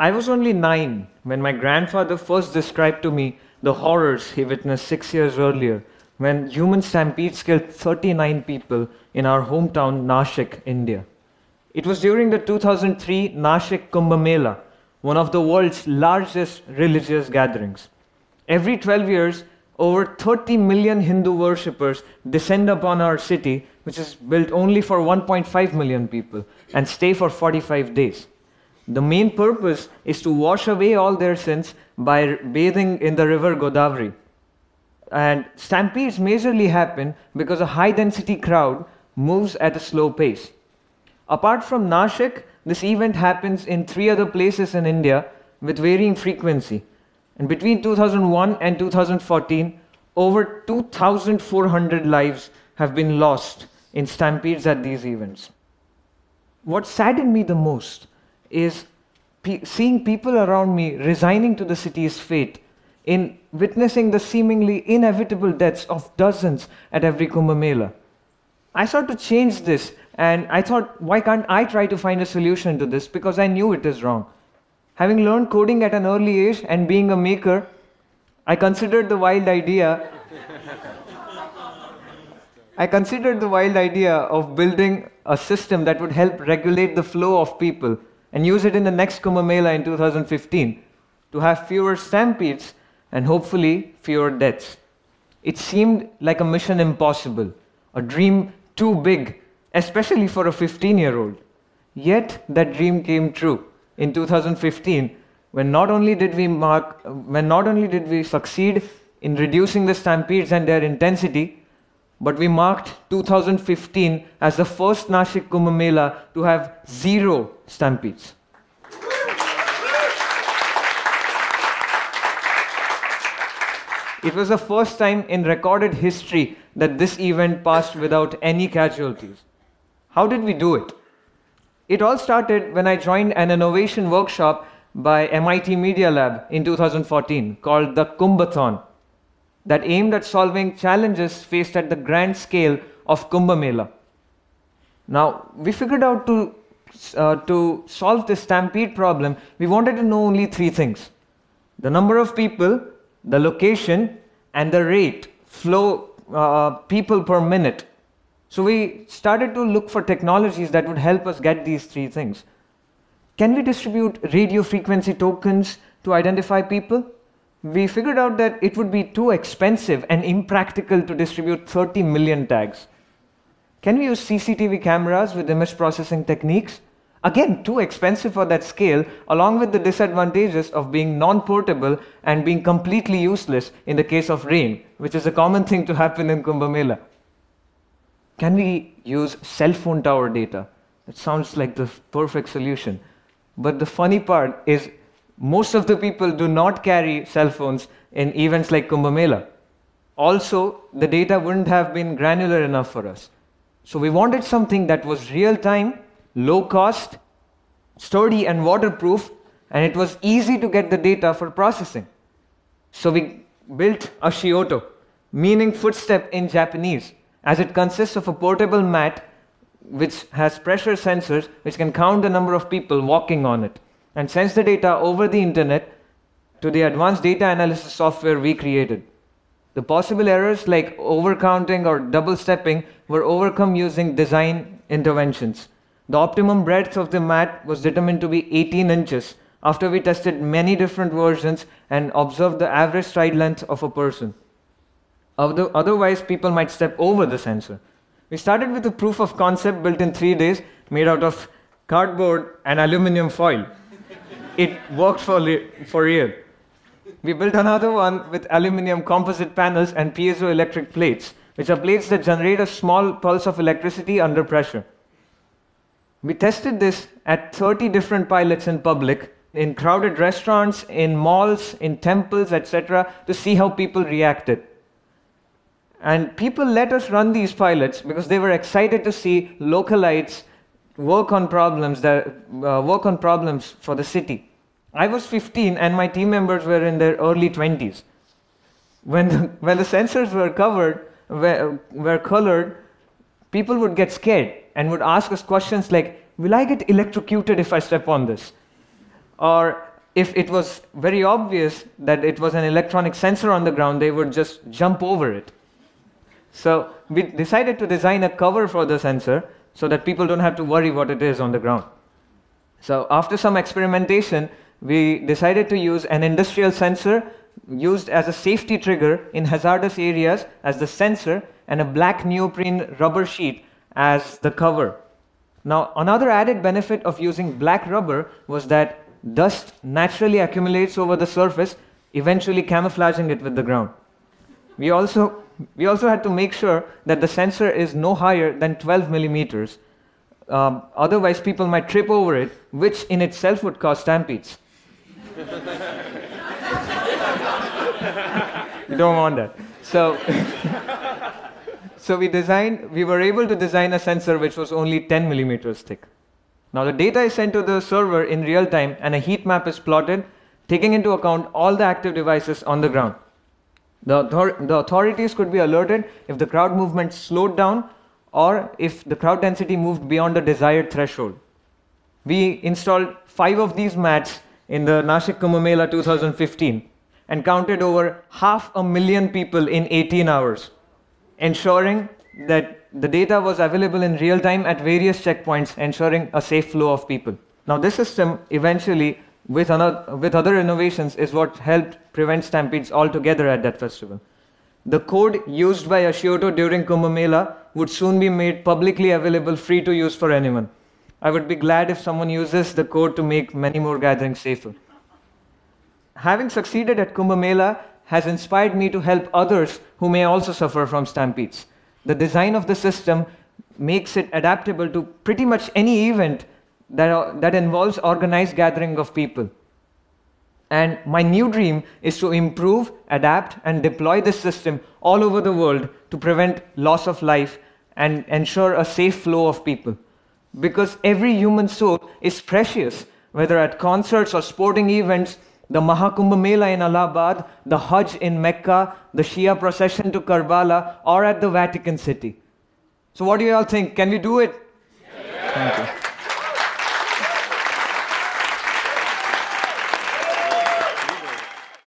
I was only nine when my grandfather first described to me the horrors he witnessed six years earlier when human stampedes killed 39 people in our hometown Nashik, India. It was during the 2003 Nashik Kumbh Mela, one of the world's largest religious gatherings. Every 12 years, over 30 million Hindu worshippers descend upon our city, which is built only for 1.5 million people, and stay for 45 days. The main purpose is to wash away all their sins by bathing in the river Godavari. And stampedes majorly happen because a high density crowd moves at a slow pace. Apart from Nashik, this event happens in three other places in India with varying frequency. And between 2001 and 2014, over 2,400 lives have been lost in stampedes at these events. What saddened me the most is pe- seeing people around me resigning to the city's fate in witnessing the seemingly inevitable deaths of dozens at every Kumbh Mela. I sought to change this and I thought, why can't I try to find a solution to this? Because I knew it is wrong. Having learned coding at an early age and being a maker, I considered the wild idea. I considered the wild idea of building a system that would help regulate the flow of people and use it in the next Kumbh Mela in 2015 to have fewer stampedes and hopefully fewer deaths. It seemed like a mission impossible, a dream too big, especially for a 15 year old. Yet that dream came true in 2015 when not only did we mark when not only did we succeed in reducing the stampedes and their intensity but we marked 2015 as the first Nashik Kumbh Mela to have zero stampedes. It was the first time in recorded history that this event passed without any casualties. How did we do it? It all started when I joined an innovation workshop by MIT Media Lab in 2014 called the Kumbhathon that aimed at solving challenges faced at the grand scale of Kumbh Mela. Now, we figured out to, uh, to solve this stampede problem, we wanted to know only three things the number of people, the location, and the rate, flow, uh, people per minute. So we started to look for technologies that would help us get these three things. Can we distribute radio frequency tokens to identify people? We figured out that it would be too expensive and impractical to distribute 30 million tags. Can we use CCTV cameras with image processing techniques? Again, too expensive for that scale, along with the disadvantages of being non portable and being completely useless in the case of rain, which is a common thing to happen in Kumbh Mela. Can we use cell phone tower data? It sounds like the perfect solution. But the funny part is, most of the people do not carry cell phones in events like Kumbh Mela. Also, the data wouldn't have been granular enough for us. So we wanted something that was real time low cost, sturdy, and waterproof, and it was easy to get the data for processing. So we built Ashioto, meaning footstep in Japanese, as it consists of a portable mat which has pressure sensors which can count the number of people walking on it and sends the data over the internet to the advanced data analysis software we created. The possible errors like overcounting or double stepping were overcome using design interventions. The optimum breadth of the mat was determined to be 18 inches after we tested many different versions and observed the average stride length of a person. Otherwise, people might step over the sensor. We started with a proof of concept built in three days, made out of cardboard and aluminum foil. It worked for, for real. We built another one with aluminum composite panels and piezoelectric plates, which are plates that generate a small pulse of electricity under pressure. We tested this at 30 different pilots in public, in crowded restaurants, in malls, in temples, etc., to see how people reacted. And people let us run these pilots because they were excited to see localites work on problems that uh, work on problems for the city. I was 15 and my team members were in their early 20s. When the, when the sensors were covered, were, were colored, people would get scared and would ask us questions like, Will I get electrocuted if I step on this? Or if it was very obvious that it was an electronic sensor on the ground, they would just jump over it. So we decided to design a cover for the sensor so that people don't have to worry what it is on the ground. So after some experimentation, we decided to use an industrial sensor used as a safety trigger in hazardous areas as the sensor and a black neoprene rubber sheet as the cover. Now, another added benefit of using black rubber was that dust naturally accumulates over the surface, eventually camouflaging it with the ground. We also, we also had to make sure that the sensor is no higher than 12 millimeters. Um, otherwise, people might trip over it, which in itself would cause stampedes. You don't want that. So, so we designed, we were able to design a sensor which was only 10 millimeters thick. Now the data is sent to the server in real time and a heat map is plotted, taking into account all the active devices on the ground. The, author- the authorities could be alerted if the crowd movement slowed down or if the crowd density moved beyond the desired threshold. We installed five of these mats in the Nashik Kumbh Mela 2015 and counted over half a million people in 18 hours, ensuring that the data was available in real time at various checkpoints, ensuring a safe flow of people. Now, this system eventually, with, another, with other innovations, is what helped prevent stampedes altogether at that festival. The code used by Ashioto during Kumbh Mela would soon be made publicly available, free to use for anyone. I would be glad if someone uses the code to make many more gatherings safer. Having succeeded at Kumbh Mela has inspired me to help others who may also suffer from stampedes. The design of the system makes it adaptable to pretty much any event that, that involves organized gathering of people. And my new dream is to improve, adapt, and deploy this system all over the world to prevent loss of life and ensure a safe flow of people. Because every human soul is precious, whether at concerts or sporting events, the Mahakumbh Mela in Allahabad, the Hajj in Mecca, the Shia procession to Karbala, or at the Vatican City. So, what do you all think? Can we do it?